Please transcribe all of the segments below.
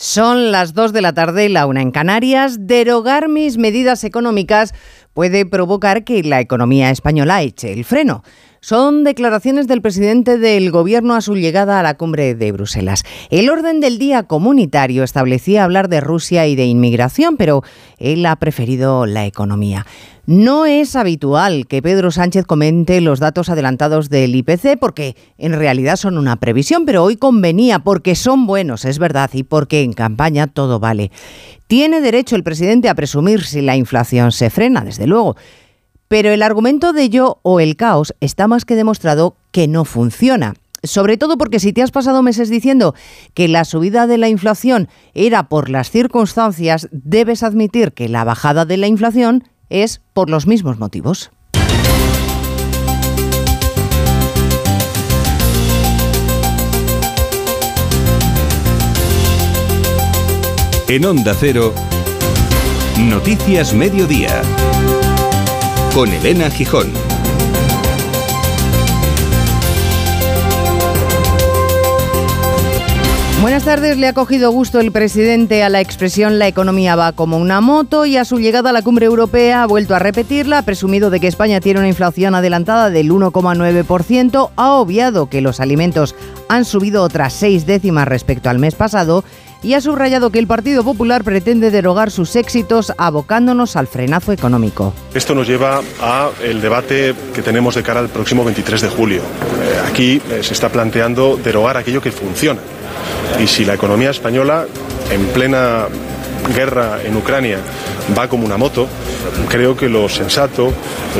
Son las 2 de la tarde y la una en Canarias. Derogar mis medidas económicas puede provocar que la economía española eche el freno. Son declaraciones del presidente del Gobierno a su llegada a la cumbre de Bruselas. El orden del día comunitario establecía hablar de Rusia y de inmigración, pero él ha preferido la economía. No es habitual que Pedro Sánchez comente los datos adelantados del IPC porque en realidad son una previsión, pero hoy convenía porque son buenos, es verdad, y porque en campaña todo vale. Tiene derecho el presidente a presumir si la inflación se frena, desde luego. Pero el argumento de yo o el caos está más que demostrado que no funciona. Sobre todo porque si te has pasado meses diciendo que la subida de la inflación era por las circunstancias, debes admitir que la bajada de la inflación es por los mismos motivos. En Onda Cero, Noticias Mediodía, con Elena Gijón. Buenas tardes. Le ha cogido gusto el presidente a la expresión la economía va como una moto y a su llegada a la cumbre europea ha vuelto a repetirla, ha presumido de que España tiene una inflación adelantada del 1,9%, ha obviado que los alimentos han subido otras seis décimas respecto al mes pasado y ha subrayado que el Partido Popular pretende derogar sus éxitos abocándonos al frenazo económico. Esto nos lleva a el debate que tenemos de cara al próximo 23 de julio. Eh, aquí eh, se está planteando derogar aquello que funciona. Y si la economía española, en plena guerra en Ucrania, va como una moto, creo que lo sensato,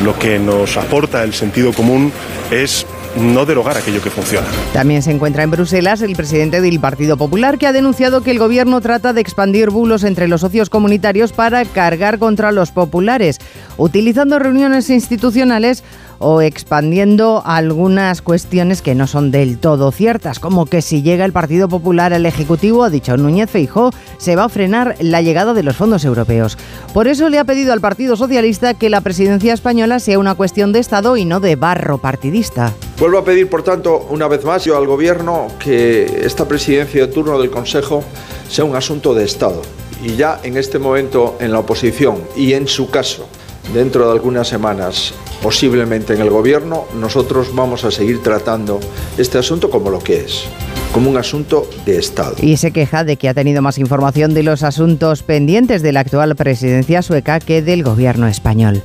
lo que nos aporta el sentido común es no derogar aquello que funciona. También se encuentra en Bruselas el presidente del Partido Popular que ha denunciado que el gobierno trata de expandir bulos entre los socios comunitarios para cargar contra los populares, utilizando reuniones institucionales o expandiendo algunas cuestiones que no son del todo ciertas, como que si llega el Partido Popular al Ejecutivo, ha dicho Núñez Feijó, se va a frenar la llegada de los fondos europeos. Por eso le ha pedido al Partido Socialista que la presidencia española sea una cuestión de Estado y no de barro partidista. Vuelvo a pedir, por tanto, una vez más yo al Gobierno que esta presidencia de turno del Consejo sea un asunto de Estado. Y ya en este momento en la oposición y en su caso, dentro de algunas semanas, posiblemente en el Gobierno, nosotros vamos a seguir tratando este asunto como lo que es como un asunto de Estado. Y se queja de que ha tenido más información de los asuntos pendientes de la actual presidencia sueca que del gobierno español.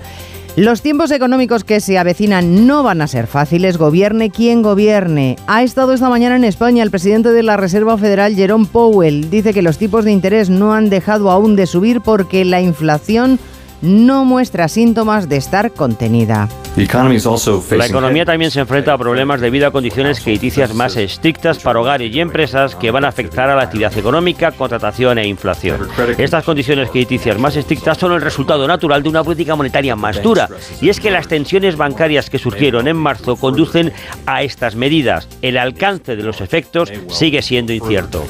Los tiempos económicos que se avecinan no van a ser fáciles, gobierne quien gobierne. Ha estado esta mañana en España el presidente de la Reserva Federal, Jerome Powell. Dice que los tipos de interés no han dejado aún de subir porque la inflación no muestra síntomas de estar contenida. La economía también se enfrenta a problemas debido a condiciones crediticias más estrictas para hogares y empresas que van a afectar a la actividad económica, contratación e inflación. Estas condiciones crediticias más estrictas son el resultado natural de una política monetaria más dura. Y es que las tensiones bancarias que surgieron en marzo conducen a estas medidas. El alcance de los efectos sigue siendo incierto.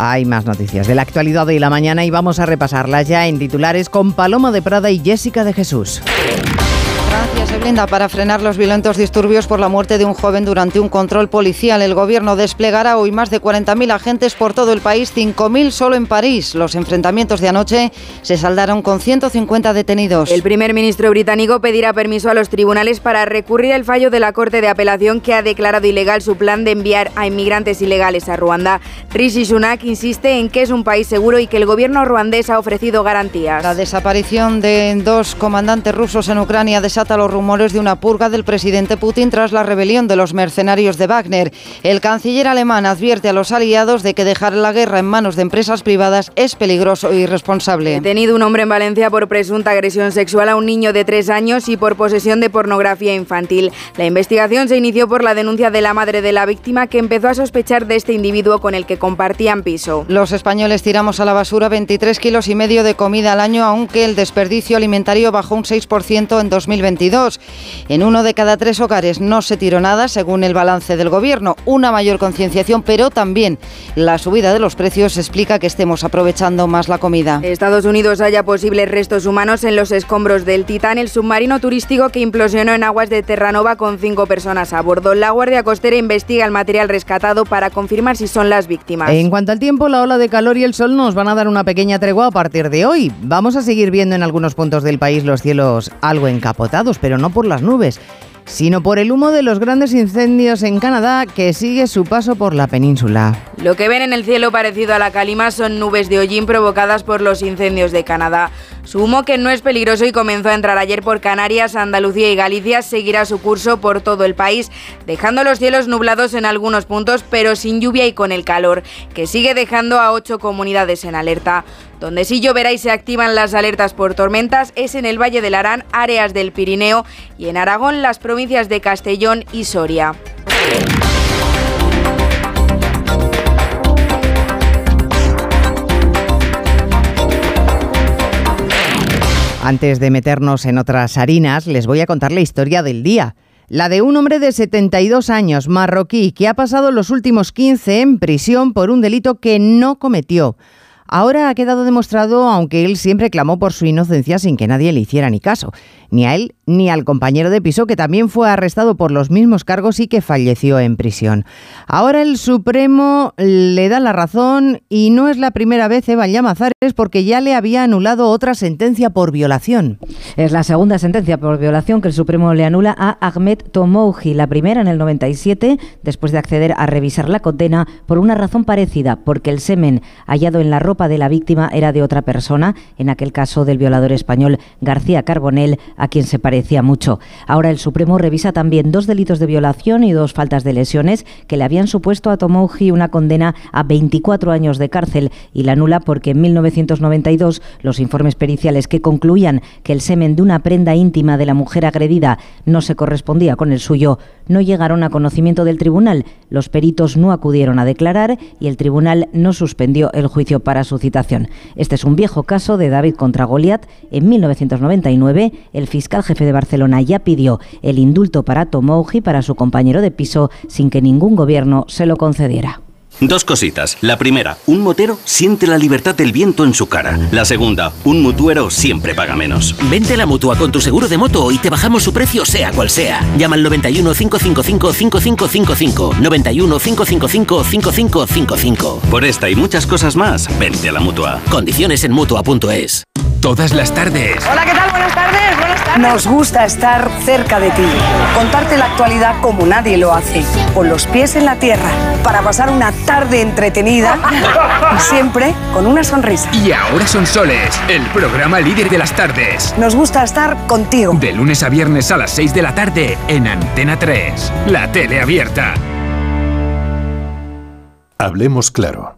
Hay más noticias de la actualidad de la mañana y vamos a repasarlas ya en titulares con Paloma de Prada y Jessica de Jesús. Se blinda para frenar los violentos disturbios por la muerte de un joven durante un control policial. El gobierno desplegará hoy más de 40.000 agentes por todo el país, 5.000 solo en París. Los enfrentamientos de anoche se saldaron con 150 detenidos. El primer ministro británico pedirá permiso a los tribunales para recurrir al fallo de la Corte de Apelación que ha declarado ilegal su plan de enviar a inmigrantes ilegales a Ruanda. Rishi Sunak insiste en que es un país seguro y que el gobierno ruandés ha ofrecido garantías. La desaparición de dos comandantes rusos en Ucrania desata los rumores de una purga del presidente Putin tras la rebelión de los mercenarios de Wagner. El canciller alemán advierte a los aliados de que dejar la guerra en manos de empresas privadas es peligroso e irresponsable. Detenido un hombre en Valencia por presunta agresión sexual a un niño de tres años y por posesión de pornografía infantil. La investigación se inició por la denuncia de la madre de la víctima que empezó a sospechar de este individuo con el que compartían piso. Los españoles tiramos a la basura 23 kilos y medio de comida al año, aunque el desperdicio alimentario bajó un 6% en 2022. 2. En uno de cada tres hogares no se tiró nada, según el balance del Gobierno. Una mayor concienciación, pero también la subida de los precios explica que estemos aprovechando más la comida. Estados Unidos haya posibles restos humanos en los escombros del Titán, el submarino turístico que implosionó en aguas de Terranova con cinco personas a bordo. La Guardia Costera investiga el material rescatado para confirmar si son las víctimas. En cuanto al tiempo, la ola de calor y el sol nos van a dar una pequeña tregua a partir de hoy. Vamos a seguir viendo en algunos puntos del país los cielos algo encapotados, pero no por las nubes sino por el humo de los grandes incendios en Canadá que sigue su paso por la península. Lo que ven en el cielo parecido a la calima son nubes de hollín provocadas por los incendios de Canadá. Su humo, que no es peligroso y comenzó a entrar ayer por Canarias, Andalucía y Galicia, seguirá su curso por todo el país, dejando los cielos nublados en algunos puntos, pero sin lluvia y con el calor, que sigue dejando a ocho comunidades en alerta. Donde sí lloverá y se activan las alertas por tormentas es en el Valle del Arán, áreas del Pirineo y en Aragón las provincias de Castellón y Soria. Antes de meternos en otras harinas, les voy a contar la historia del día. La de un hombre de 72 años, marroquí, que ha pasado los últimos 15 en prisión por un delito que no cometió. Ahora ha quedado demostrado, aunque él siempre clamó por su inocencia sin que nadie le hiciera ni caso, ni a él ni al compañero de piso que también fue arrestado por los mismos cargos y que falleció en prisión. Ahora el Supremo le da la razón y no es la primera vez Eva Llamazares porque ya le había anulado otra sentencia por violación. Es la segunda sentencia por violación que el Supremo le anula a Ahmed Tomouji, la primera en el 97, después de acceder a revisar la condena por una razón parecida, porque el semen hallado en la ropa de la víctima era de otra persona, en aquel caso del violador español García Carbonell, a quien se parece decía mucho. Ahora el Supremo revisa también dos delitos de violación y dos faltas de lesiones que le habían supuesto a Tomouji una condena a 24 años de cárcel y la anula porque en 1992 los informes periciales que concluían que el semen de una prenda íntima de la mujer agredida no se correspondía con el suyo no llegaron a conocimiento del tribunal. Los peritos no acudieron a declarar y el tribunal no suspendió el juicio para su citación. Este es un viejo caso de David contra Goliat. En 1999, el fiscal jefe de Barcelona ya pidió el indulto para Tomouji para su compañero de piso sin que ningún gobierno se lo concediera. Dos cositas. La primera, un motero siente la libertad del viento en su cara. La segunda, un mutuero siempre paga menos. Vente a la mutua con tu seguro de moto y te bajamos su precio sea cual sea. Llama al 91 555 5555. 91 555 5555. Por esta y muchas cosas más, vente a la mutua. Condiciones en mutua.es. Todas las tardes. Hola, ¿qué tal? Buenas tardes. Nos gusta estar cerca de ti. Contarte la actualidad como nadie lo hace. Con los pies en la tierra. Para pasar una tarde entretenida y siempre con una sonrisa. Y ahora son soles, el programa líder de las tardes. Nos gusta estar contigo. De lunes a viernes a las 6 de la tarde en Antena 3, la tele abierta. Hablemos claro.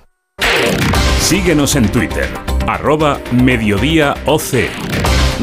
Síguenos en Twitter, arroba mediodíaoc.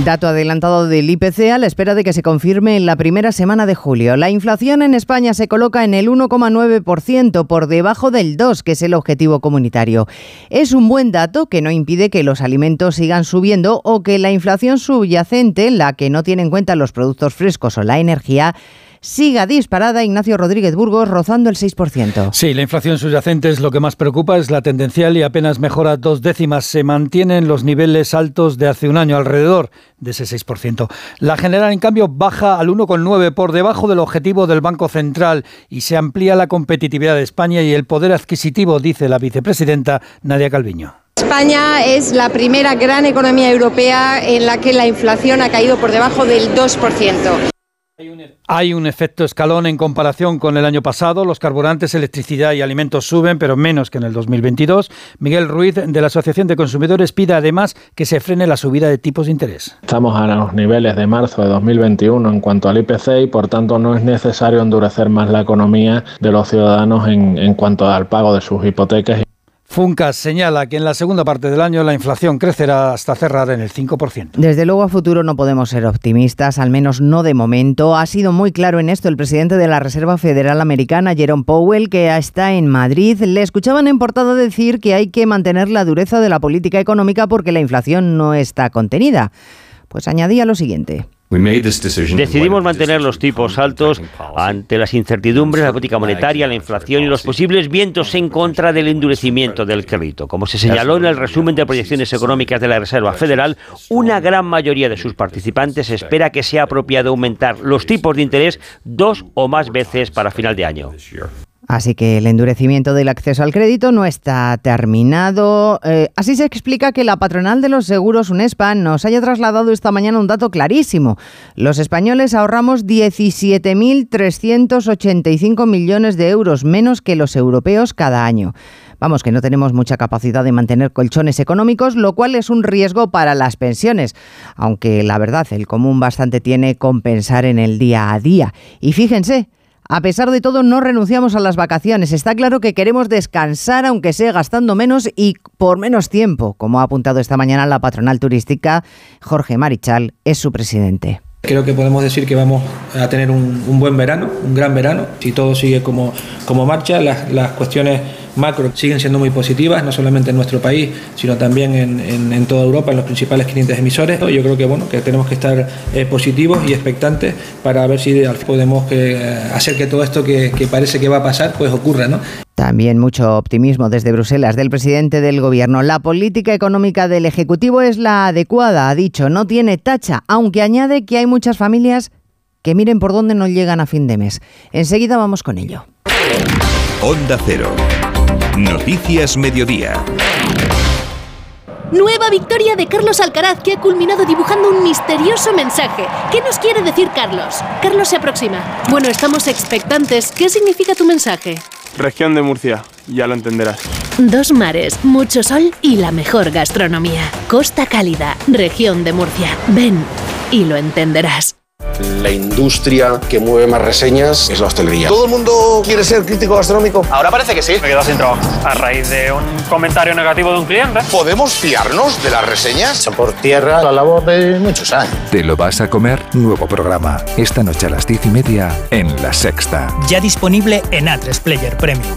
Dato adelantado del IPC a la espera de que se confirme en la primera semana de julio. La inflación en España se coloca en el 1,9% por debajo del 2, que es el objetivo comunitario. Es un buen dato que no impide que los alimentos sigan subiendo o que la inflación subyacente, la que no tiene en cuenta los productos frescos o la energía, siga disparada. Ignacio Rodríguez Burgos rozando el 6%. Sí, la inflación subyacente es lo que más preocupa, es la tendencial y apenas mejora dos décimas. Se mantienen los niveles altos de hace un año, alrededor de ese 6%. La general, en cambio, baja al 1,9 por debajo del objetivo del Banco Central y se amplía la competitividad de España y el poder adquisitivo, dice la vicepresidenta Nadia Calviño. España es la primera gran economía europea en la que la inflación ha caído por debajo del 2%. Hay un efecto escalón en comparación con el año pasado. Los carburantes, electricidad y alimentos suben, pero menos que en el 2022. Miguel Ruiz, de la Asociación de Consumidores, pide además que se frene la subida de tipos de interés. Estamos a los niveles de marzo de 2021 en cuanto al IPC y, por tanto, no es necesario endurecer más la economía de los ciudadanos en, en cuanto al pago de sus hipotecas. Funcas señala que en la segunda parte del año la inflación crecerá hasta cerrar en el 5%. Desde luego a futuro no podemos ser optimistas, al menos no de momento. Ha sido muy claro en esto el presidente de la Reserva Federal Americana, Jerome Powell, que está en Madrid. Le escuchaban en portada decir que hay que mantener la dureza de la política económica porque la inflación no está contenida. Pues añadía lo siguiente. Decidimos mantener los tipos altos ante las incertidumbres, la política monetaria, la inflación y los posibles vientos en contra del endurecimiento del crédito. Como se señaló en el resumen de proyecciones económicas de la Reserva Federal, una gran mayoría de sus participantes espera que sea apropiado aumentar los tipos de interés dos o más veces para final de año. Así que el endurecimiento del acceso al crédito no está terminado. Eh, así se explica que la patronal de los seguros UNESPA nos haya trasladado esta mañana un dato clarísimo. Los españoles ahorramos 17.385 millones de euros menos que los europeos cada año. Vamos, que no tenemos mucha capacidad de mantener colchones económicos, lo cual es un riesgo para las pensiones, aunque la verdad el común bastante tiene compensar en el día a día. Y fíjense, a pesar de todo, no renunciamos a las vacaciones. Está claro que queremos descansar, aunque sea gastando menos y por menos tiempo, como ha apuntado esta mañana la patronal turística. Jorge Marichal es su presidente. Creo que podemos decir que vamos a tener un, buen verano, un gran verano, si todo sigue como, como marcha, las, las cuestiones macro siguen siendo muy positivas, no solamente en nuestro país, sino también en, toda Europa, en los principales clientes emisores. Yo creo que, bueno, que tenemos que estar eh, positivos y expectantes para ver si podemos eh, hacer que todo esto que, que, parece que va a pasar, pues ocurra. ¿no? También mucho optimismo desde Bruselas del presidente del Gobierno. La política económica del Ejecutivo es la adecuada, ha dicho, no tiene tacha, aunque añade que hay muchas familias que miren por dónde no llegan a fin de mes. Enseguida vamos con ello. Onda Cero. Noticias Mediodía. Nueva victoria de Carlos Alcaraz que ha culminado dibujando un misterioso mensaje. ¿Qué nos quiere decir Carlos? Carlos se aproxima. Bueno, estamos expectantes. ¿Qué significa tu mensaje? Región de Murcia, ya lo entenderás. Dos mares, mucho sol y la mejor gastronomía. Costa Cálida, región de Murcia. Ven y lo entenderás. La industria que mueve más reseñas es la hostelería. ¿Todo el mundo quiere ser crítico gastronómico? Ahora parece que sí. Me he quedado sin trabajo a raíz de un comentario negativo de un cliente. ¿Podemos fiarnos de las reseñas? Por tierra la labor de muchos años. ¿Te lo vas a comer? Nuevo programa. Esta noche a las diez y media en La Sexta. Ya disponible en A3 Player Premium.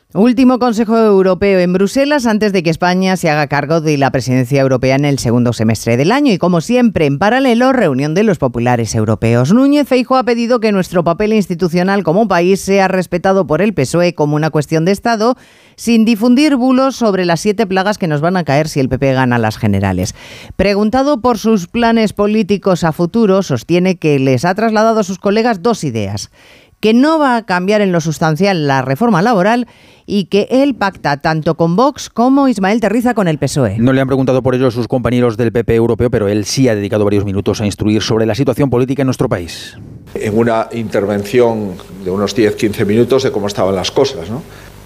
Último Consejo Europeo en Bruselas antes de que España se haga cargo de la presidencia europea en el segundo semestre del año y como siempre en paralelo reunión de los populares europeos. Núñez Feijo ha pedido que nuestro papel institucional como país sea respetado por el PSOE como una cuestión de Estado sin difundir bulos sobre las siete plagas que nos van a caer si el PP gana las generales. Preguntado por sus planes políticos a futuro, sostiene que les ha trasladado a sus colegas dos ideas que no va a cambiar en lo sustancial la reforma laboral y que él pacta tanto con Vox como Ismael Terriza con el PSOE. No le han preguntado por ello a sus compañeros del PP europeo, pero él sí ha dedicado varios minutos a instruir sobre la situación política en nuestro país. En una intervención de unos 10-15 minutos de cómo estaban las cosas, ¿no?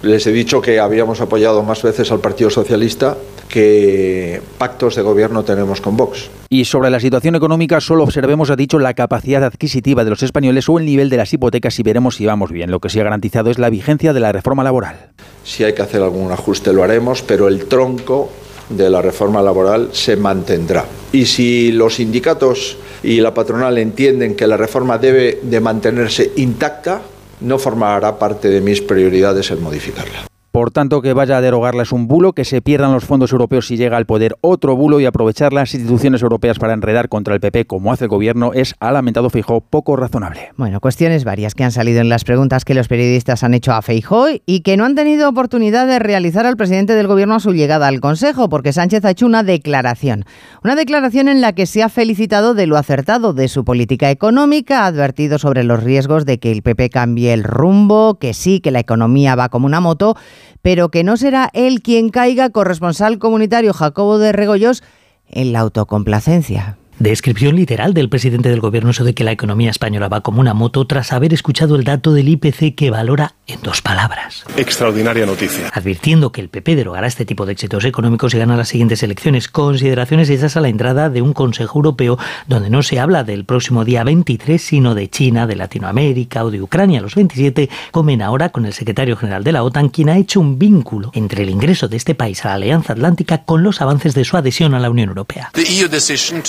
Les he dicho que habíamos apoyado más veces al Partido Socialista que pactos de gobierno tenemos con Vox. Y sobre la situación económica solo observemos, ha dicho, la capacidad adquisitiva de los españoles o el nivel de las hipotecas y veremos si vamos bien. Lo que sí ha garantizado es la vigencia de la reforma laboral. Si hay que hacer algún ajuste lo haremos, pero el tronco de la reforma laboral se mantendrá. Y si los sindicatos y la patronal entienden que la reforma debe de mantenerse intacta, no formará parte de mis prioridades el modificarla. Por tanto, que vaya a derogarla es un bulo, que se pierdan los fondos europeos si llega al poder otro bulo y aprovechar las instituciones europeas para enredar contra el PP como hace el gobierno es, ha lamentado Feijó, poco razonable. Bueno, cuestiones varias que han salido en las preguntas que los periodistas han hecho a Feijó y que no han tenido oportunidad de realizar al presidente del gobierno a su llegada al Consejo, porque Sánchez ha hecho una declaración. Una declaración en la que se ha felicitado de lo acertado de su política económica, ha advertido sobre los riesgos de que el PP cambie el rumbo, que sí, que la economía va como una moto, pero que no será él quien caiga, corresponsal comunitario Jacobo de Regoyos, en la autocomplacencia. Descripción literal del presidente del gobierno sobre que la economía española va como una moto tras haber escuchado el dato del IPC que valora en dos palabras. Extraordinaria noticia. Advirtiendo que el PP derogará este tipo de éxitos económicos y gana las siguientes elecciones. Consideraciones hechas a la entrada de un Consejo Europeo donde no se habla del próximo día 23, sino de China, de Latinoamérica o de Ucrania. Los 27 comen ahora con el secretario general de la OTAN, quien ha hecho un vínculo entre el ingreso de este país a la Alianza Atlántica con los avances de su adhesión a la Unión Europea.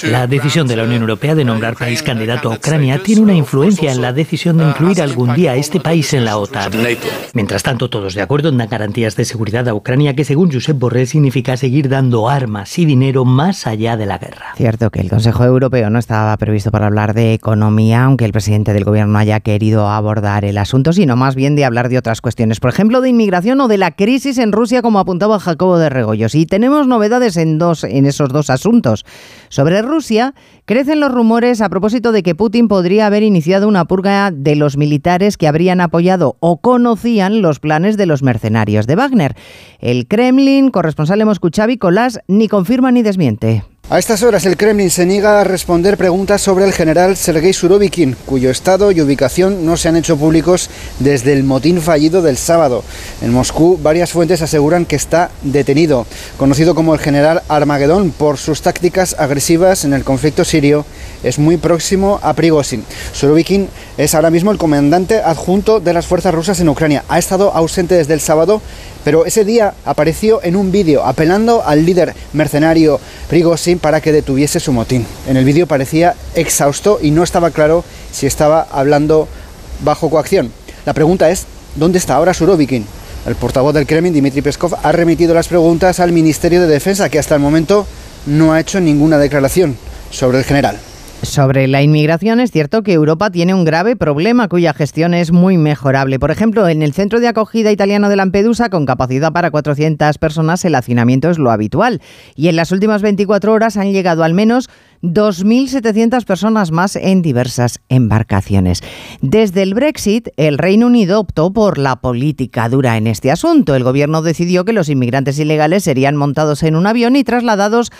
La decisión de la Unión Europea de nombrar país candidato a Ucrania tiene una influencia en la decisión de incluir algún día a este país en la OTAN. Mientras tanto, todos de acuerdo en dar garantías de seguridad a Ucrania que, según Josep Borrell, significa seguir dando armas y dinero más allá de la guerra. Cierto que el Consejo Europeo no estaba previsto para hablar de economía, aunque el presidente del gobierno haya querido abordar el asunto, sino más bien de hablar de otras cuestiones, por ejemplo, de inmigración o de la crisis en Rusia, como apuntaba Jacobo de Regoyos. Y tenemos novedades en, dos, en esos dos asuntos. Sobre Rusia, crecen los rumores a propósito de que Putin podría haber iniciado una purga de los militares que habrían apoyado o conocían los planes de los mercenarios de Wagner. El Kremlin, corresponsal Xavi Colás, ni confirma ni desmiente. A estas horas el Kremlin se niega a responder preguntas sobre el general Sergei Surovikin, cuyo estado y ubicación no se han hecho públicos desde el motín fallido del sábado. En Moscú varias fuentes aseguran que está detenido, conocido como el general Armagedón por sus tácticas agresivas en el conflicto sirio, es muy próximo a Prigozhin. Surovikin es ahora mismo el comandante adjunto de las fuerzas rusas en Ucrania. Ha estado ausente desde el sábado pero ese día apareció en un vídeo apelando al líder mercenario Prigozhin para que detuviese su motín. En el vídeo parecía exhausto y no estaba claro si estaba hablando bajo coacción. La pregunta es, ¿dónde está ahora Surovikin? El portavoz del Kremlin, Dmitry Peskov, ha remitido las preguntas al Ministerio de Defensa, que hasta el momento no ha hecho ninguna declaración sobre el general. Sobre la inmigración es cierto que Europa tiene un grave problema cuya gestión es muy mejorable. Por ejemplo, en el centro de acogida italiano de Lampedusa, con capacidad para 400 personas, el hacinamiento es lo habitual. Y en las últimas 24 horas han llegado al menos 2.700 personas más en diversas embarcaciones. Desde el Brexit, el Reino Unido optó por la política dura en este asunto. El gobierno decidió que los inmigrantes ilegales serían montados en un avión y trasladados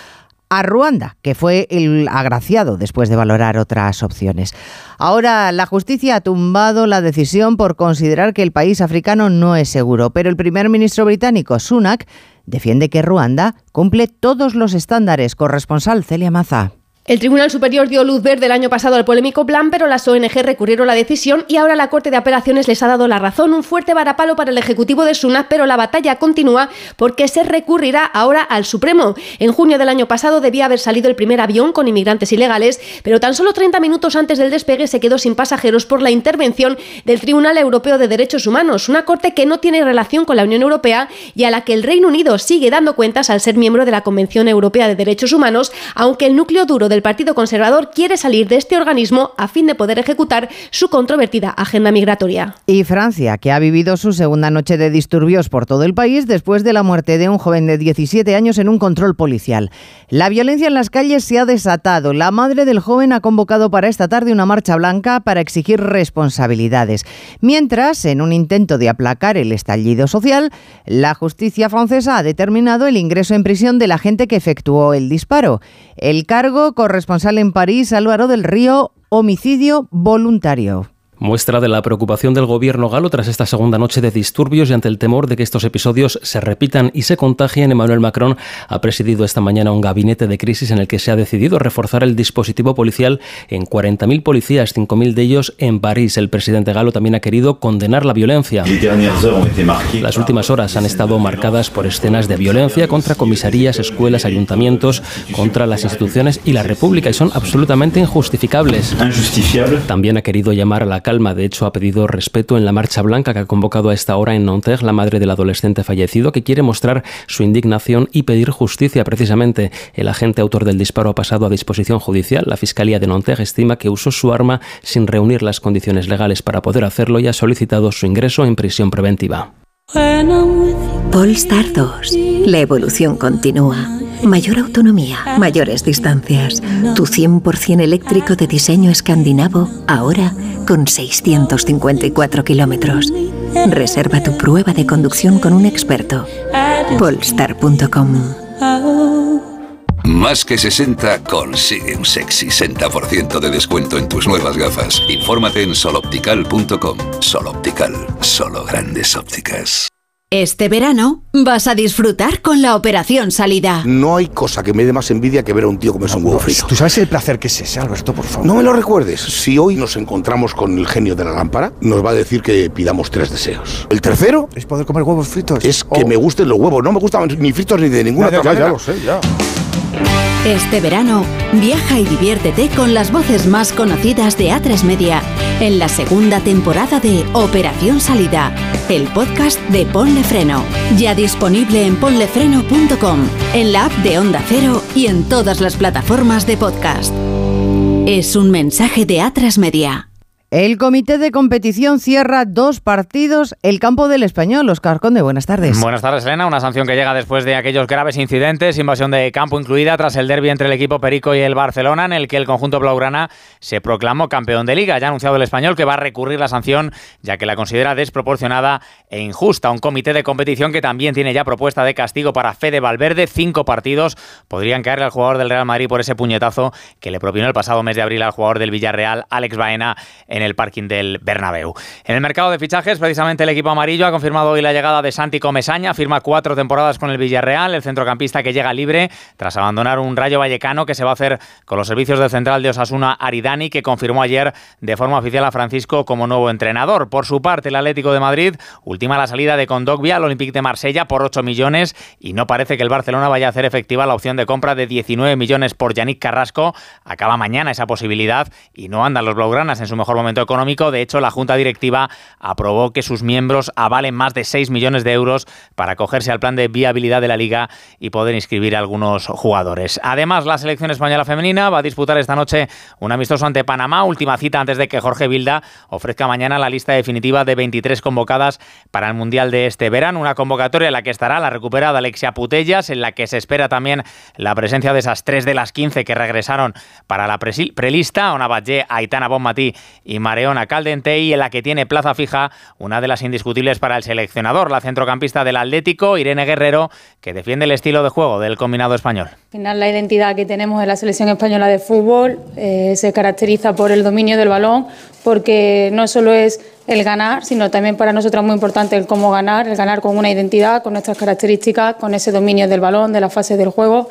a Ruanda, que fue el agraciado después de valorar otras opciones. Ahora la justicia ha tumbado la decisión por considerar que el país africano no es seguro, pero el primer ministro británico, Sunak, defiende que Ruanda cumple todos los estándares. Corresponsal Celia Maza. El Tribunal Superior dio luz verde el año pasado al polémico plan, pero las ONG recurrieron la decisión y ahora la Corte de Apelaciones les ha dado la razón. Un fuerte varapalo para el Ejecutivo de Sunak, pero la batalla continúa porque se recurrirá ahora al Supremo. En junio del año pasado debía haber salido el primer avión con inmigrantes ilegales, pero tan solo 30 minutos antes del despegue se quedó sin pasajeros por la intervención del Tribunal Europeo de Derechos Humanos, una corte que no tiene relación con la Unión Europea y a la que el Reino Unido sigue dando cuentas al ser miembro de la Convención Europea de Derechos Humanos, aunque el núcleo duro del el Partido Conservador quiere salir de este organismo a fin de poder ejecutar su controvertida agenda migratoria. Y Francia, que ha vivido su segunda noche de disturbios por todo el país después de la muerte de un joven de 17 años en un control policial. La violencia en las calles se ha desatado. La madre del joven ha convocado para esta tarde una marcha blanca para exigir responsabilidades. Mientras, en un intento de aplacar el estallido social, la justicia francesa ha determinado el ingreso en prisión de la gente que efectuó el disparo. El cargo corresponsal en París, Álvaro del Río, homicidio voluntario. Muestra de la preocupación del gobierno galo tras esta segunda noche de disturbios y ante el temor de que estos episodios se repitan y se contagien, Emmanuel Macron ha presidido esta mañana un gabinete de crisis en el que se ha decidido reforzar el dispositivo policial en 40.000 policías, 5.000 de ellos en París. El presidente galo también ha querido condenar la violencia. Las últimas horas han estado marcadas por escenas de violencia contra comisarías, escuelas, ayuntamientos, contra las instituciones y la República y son absolutamente injustificables. También ha querido llamar a la calma. De hecho, ha pedido respeto en la marcha blanca que ha convocado a esta hora en Nanterre la madre del adolescente fallecido, que quiere mostrar su indignación y pedir justicia. Precisamente, el agente autor del disparo ha pasado a disposición judicial. La Fiscalía de Nanterre estima que usó su arma sin reunir las condiciones legales para poder hacerlo y ha solicitado su ingreso en prisión preventiva. Polestar 2. La evolución continúa. Mayor autonomía, mayores distancias. Tu 100% eléctrico de diseño escandinavo, ahora con 654 kilómetros. Reserva tu prueba de conducción con un experto. Polestar.com. Más que 60 consigue un sexy 60% de descuento en tus nuevas gafas. Infórmate en soloptical.com. Soloptical, solo grandes ópticas. Este verano vas a disfrutar con la operación salida. No hay cosa que me dé más envidia que ver a un tío comerse un huevo frito. ¿Tú sabes el placer que es ese, Alberto, por favor? No me lo recuerdes. Si hoy nos encontramos con el genio de la lámpara, nos va a decir que pidamos tres deseos. El tercero es poder comer huevos fritos. Es que me gusten los huevos. No me gustan ni fritos ni de ninguna ya, otra ya, manera. ya lo sé, ya. Este verano, viaja y diviértete con las voces más conocidas de A3 Media en la segunda temporada de Operación Salida, el podcast de Ponle Freno. Ya disponible en ponlefreno.com, en la app de Onda Cero y en todas las plataformas de podcast. Es un mensaje de A3 Media. El comité de competición cierra dos partidos. El campo del español. Oscar Conde, buenas tardes. Buenas tardes, Elena. Una sanción que llega después de aquellos graves incidentes, invasión de campo incluida tras el derbi entre el equipo Perico y el Barcelona, en el que el conjunto blaugrana se proclamó campeón de liga. Ya ha anunciado el español que va a recurrir la sanción, ya que la considera desproporcionada e injusta. Un comité de competición que también tiene ya propuesta de castigo para Fede Valverde. Cinco partidos podrían caerle al jugador del Real Madrid por ese puñetazo que le propinó el pasado mes de abril al jugador del Villarreal, Alex Baena, en el parking del Bernabéu. En el mercado de fichajes, precisamente el equipo amarillo ha confirmado hoy la llegada de Santi Comesaña, firma cuatro temporadas con el Villarreal, el centrocampista que llega libre tras abandonar un Rayo Vallecano que se va a hacer con los servicios del central de Osasuna Aridani, que confirmó ayer de forma oficial a Francisco como nuevo entrenador. Por su parte, el Atlético de Madrid ultima la salida de Condogbia al Olympique de Marsella por 8 millones y no parece que el Barcelona vaya a hacer efectiva la opción de compra de 19 millones por Yannick Carrasco. Acaba mañana esa posibilidad y no andan los blaugranas en su mejor momento económico. De hecho, la Junta Directiva aprobó que sus miembros avalen más de 6 millones de euros para acogerse al plan de viabilidad de la liga y poder inscribir a algunos jugadores. Además, la selección española femenina va a disputar esta noche un amistoso ante Panamá, última cita antes de que Jorge Vilda ofrezca mañana la lista definitiva de 23 convocadas para el Mundial de este verano. Una convocatoria en la que estará la recuperada Alexia Putellas, en la que se espera también la presencia de esas 3 de las 15 que regresaron para la prelista, Ona Aitana Bonmatí y Mareona Caldente, y en la que tiene plaza fija una de las indiscutibles para el seleccionador, la centrocampista del Atlético, Irene Guerrero, que defiende el estilo de juego del combinado español. Al final la identidad que tenemos en la selección española de fútbol eh, se caracteriza por el dominio del balón, porque no solo es el ganar, sino también para nosotros muy importante el cómo ganar, el ganar con una identidad, con nuestras características, con ese dominio del balón, de la fase del juego.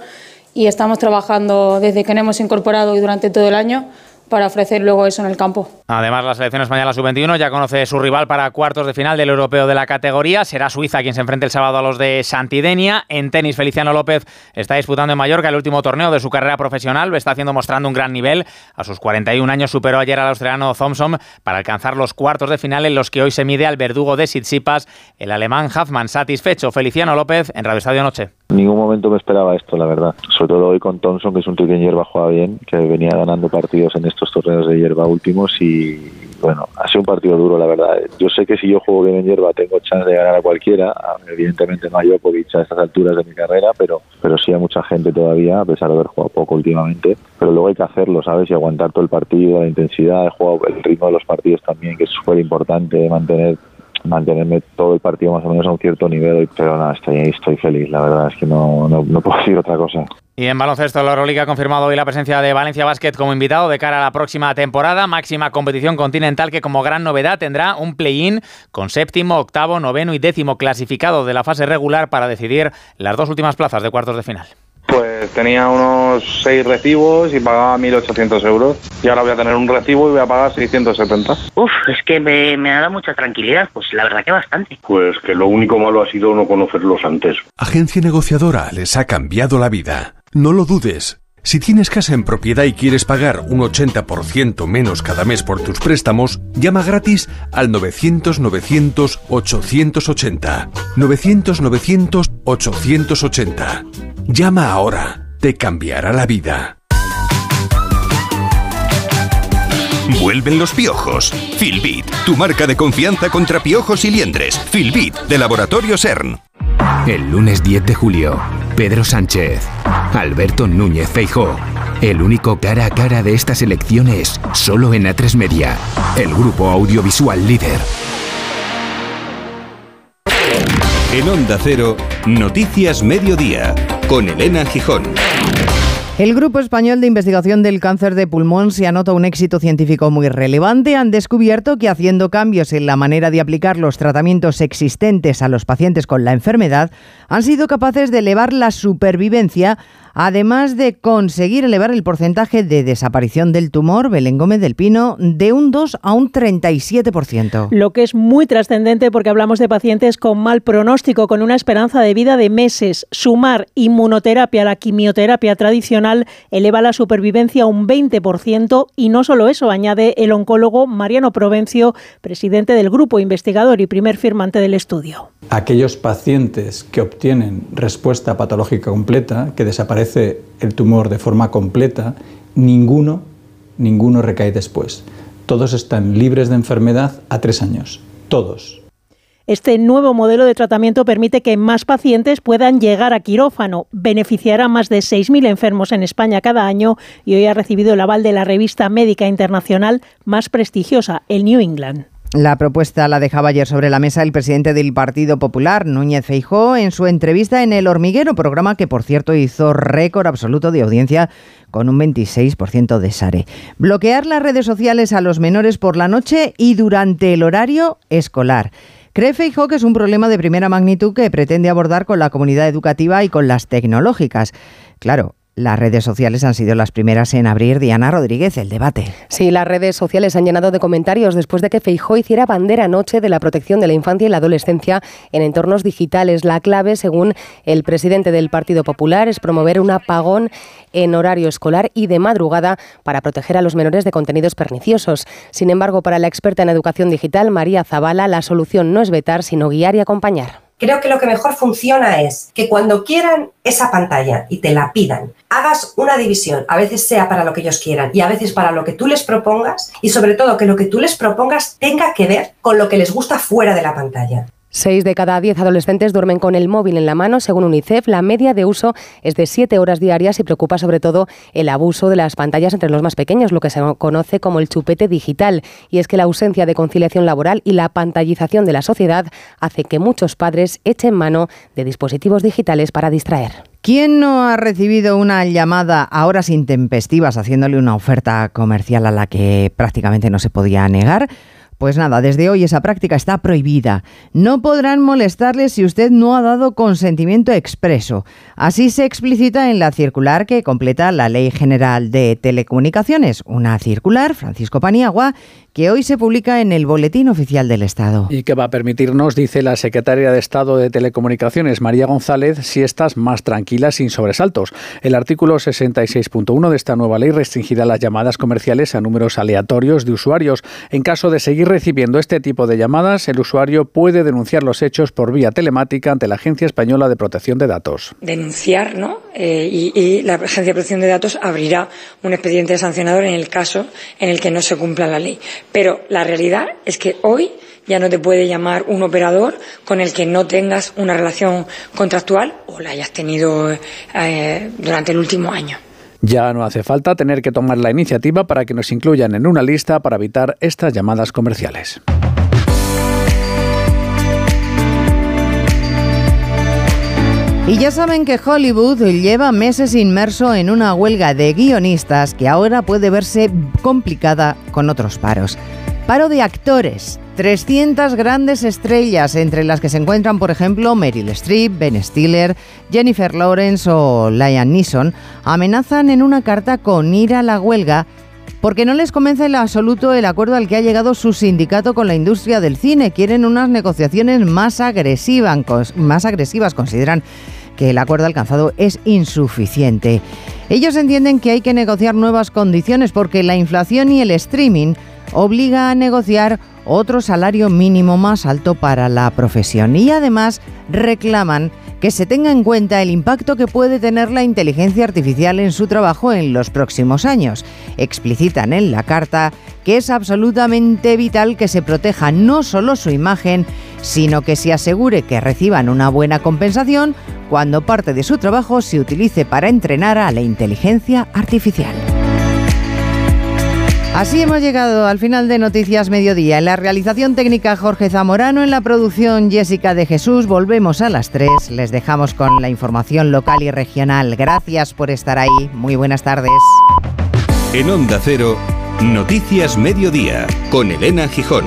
Y estamos trabajando desde que nos hemos incorporado y durante todo el año para ofrecer luego eso en el campo. Además, la selección española sub-21 ya conoce su rival para cuartos de final del europeo de la categoría. Será Suiza quien se enfrente el sábado a los de Santidenia. En tenis, Feliciano López está disputando en Mallorca el último torneo de su carrera profesional. Lo está haciendo mostrando un gran nivel. A sus 41 años superó ayer al australiano Thompson para alcanzar los cuartos de final en los que hoy se mide al verdugo de Sitsipas, el alemán Huffman. Satisfecho, Feliciano López en Radio Estadio Noche. En ningún momento me esperaba esto, la verdad. Sobre todo hoy con Thompson, que es un tío que en hierba juega bien, que venía ganando partidos en estos torneos de hierba últimos y bueno, ha sido un partido duro, la verdad. Yo sé que si yo juego bien en hierba tengo chance de ganar a cualquiera. Evidentemente no a Djokovic a estas alturas de mi carrera, pero, pero sí a mucha gente todavía, a pesar de haber jugado poco últimamente. Pero luego hay que hacerlo, ¿sabes? Y aguantar todo el partido, la intensidad, he jugado el ritmo de los partidos también, que es súper importante mantener mantenerme todo el partido más o menos a un cierto nivel, pero nada, estoy, estoy feliz, la verdad es que no, no, no puedo decir otra cosa. Y en baloncesto, la Euroliga ha confirmado hoy la presencia de Valencia Basket como invitado de cara a la próxima temporada. Máxima competición continental que como gran novedad tendrá un play-in con séptimo, octavo, noveno y décimo clasificado de la fase regular para decidir las dos últimas plazas de cuartos de final. Pues tenía unos seis recibos y pagaba 1.800 euros. Y ahora voy a tener un recibo y voy a pagar 670. Uf, es que me, me ha dado mucha tranquilidad, pues la verdad que bastante. Pues que lo único malo ha sido no conocerlos antes. Agencia negociadora les ha cambiado la vida. No lo dudes. Si tienes casa en propiedad y quieres pagar un 80% menos cada mes por tus préstamos, llama gratis al 900-900-880. 900-900-880. Llama ahora, te cambiará la vida. Vuelven los piojos. Filbit, tu marca de confianza contra piojos y liendres. Filbit, de Laboratorio CERN. El lunes 10 de julio, Pedro Sánchez, Alberto Núñez Feijó. El único cara a cara de estas elecciones, solo en A3 Media, el grupo audiovisual líder. En Onda Cero, Noticias Mediodía, con Elena Gijón. El Grupo Español de Investigación del Cáncer de Pulmón se anota un éxito científico muy relevante. Han descubierto que haciendo cambios en la manera de aplicar los tratamientos existentes a los pacientes con la enfermedad, han sido capaces de elevar la supervivencia además de conseguir elevar el porcentaje de desaparición del tumor, Belén Gómez del Pino, de un 2 a un 37%. Lo que es muy trascendente porque hablamos de pacientes con mal pronóstico, con una esperanza de vida de meses. Sumar inmunoterapia a la quimioterapia tradicional eleva la supervivencia un 20% y no solo eso, añade el oncólogo Mariano Provencio, presidente del grupo investigador y primer firmante del estudio. Aquellos pacientes que obtienen respuesta patológica completa, que desaparecen el tumor de forma completa, ninguno, ninguno recae después. Todos están libres de enfermedad a tres años. Todos. Este nuevo modelo de tratamiento permite que más pacientes puedan llegar a quirófano. Beneficiará a más de 6.000 enfermos en España cada año y hoy ha recibido el aval de la revista médica internacional más prestigiosa, el New England. La propuesta la dejaba ayer sobre la mesa el presidente del Partido Popular, Núñez Feijó, en su entrevista en El Hormiguero, programa que, por cierto, hizo récord absoluto de audiencia con un 26% de SARE. Bloquear las redes sociales a los menores por la noche y durante el horario escolar. Cree Feijó que es un problema de primera magnitud que pretende abordar con la comunidad educativa y con las tecnológicas. Claro, las redes sociales han sido las primeras en abrir, Diana Rodríguez, el debate. Sí, las redes sociales han llenado de comentarios después de que Feijó hiciera bandera anoche de la protección de la infancia y la adolescencia en entornos digitales. La clave, según el presidente del Partido Popular, es promover un apagón en horario escolar y de madrugada para proteger a los menores de contenidos perniciosos. Sin embargo, para la experta en educación digital, María Zavala, la solución no es vetar, sino guiar y acompañar. Creo que lo que mejor funciona es que cuando quieran esa pantalla y te la pidan, hagas una división, a veces sea para lo que ellos quieran y a veces para lo que tú les propongas y sobre todo que lo que tú les propongas tenga que ver con lo que les gusta fuera de la pantalla. Seis de cada diez adolescentes duermen con el móvil en la mano. Según UNICEF, la media de uso es de siete horas diarias y preocupa sobre todo el abuso de las pantallas entre los más pequeños, lo que se conoce como el chupete digital. Y es que la ausencia de conciliación laboral y la pantallización de la sociedad hace que muchos padres echen mano de dispositivos digitales para distraer. ¿Quién no ha recibido una llamada a horas intempestivas haciéndole una oferta comercial a la que prácticamente no se podía negar? Pues nada, desde hoy esa práctica está prohibida. No podrán molestarle si usted no ha dado consentimiento expreso. Así se explicita en la circular que completa la Ley General de Telecomunicaciones, una circular, Francisco Paniagua, que hoy se publica en el Boletín Oficial del Estado. Y que va a permitirnos, dice la secretaria de Estado de Telecomunicaciones, María González, siestas más tranquilas sin sobresaltos. El artículo 66.1 de esta nueva ley restringirá las llamadas comerciales a números aleatorios de usuarios. En caso de seguir recibiendo este tipo de llamadas, el usuario puede denunciar los hechos por vía telemática ante la Agencia Española de Protección de Datos. Denunciar, ¿no? Eh, y, la Agencia de Protección de Datos abrirá un expediente sancionador en el caso en el que no se cumpla la ley. Pero la realidad es que hoy ya no te puede llamar un operador con el que no tengas una relación contractual o la hayas tenido eh, durante el último año. Ya no hace falta tener que tomar la iniciativa para que nos incluyan en una lista para evitar estas llamadas comerciales. Y ya saben que Hollywood lleva meses inmerso en una huelga de guionistas que ahora puede verse complicada con otros paros. Paro de actores. 300 grandes estrellas, entre las que se encuentran, por ejemplo, Meryl Streep, Ben Stiller, Jennifer Lawrence o Liam Neeson, amenazan en una carta con ir a la huelga porque no les convence en absoluto el acuerdo al que ha llegado su sindicato con la industria del cine. Quieren unas negociaciones más agresivas, más agresivas consideran que el acuerdo alcanzado es insuficiente. Ellos entienden que hay que negociar nuevas condiciones porque la inflación y el streaming obliga a negociar otro salario mínimo más alto para la profesión y además reclaman que se tenga en cuenta el impacto que puede tener la inteligencia artificial en su trabajo en los próximos años. Explicitan en la carta que es absolutamente vital que se proteja no solo su imagen, sino que se asegure que reciban una buena compensación cuando parte de su trabajo se utilice para entrenar a la inteligencia artificial. Así hemos llegado al final de Noticias Mediodía. En la realización técnica Jorge Zamorano, en la producción Jessica de Jesús. Volvemos a las 3. Les dejamos con la información local y regional. Gracias por estar ahí. Muy buenas tardes. En Onda Cero, Noticias Mediodía, con Elena Gijón.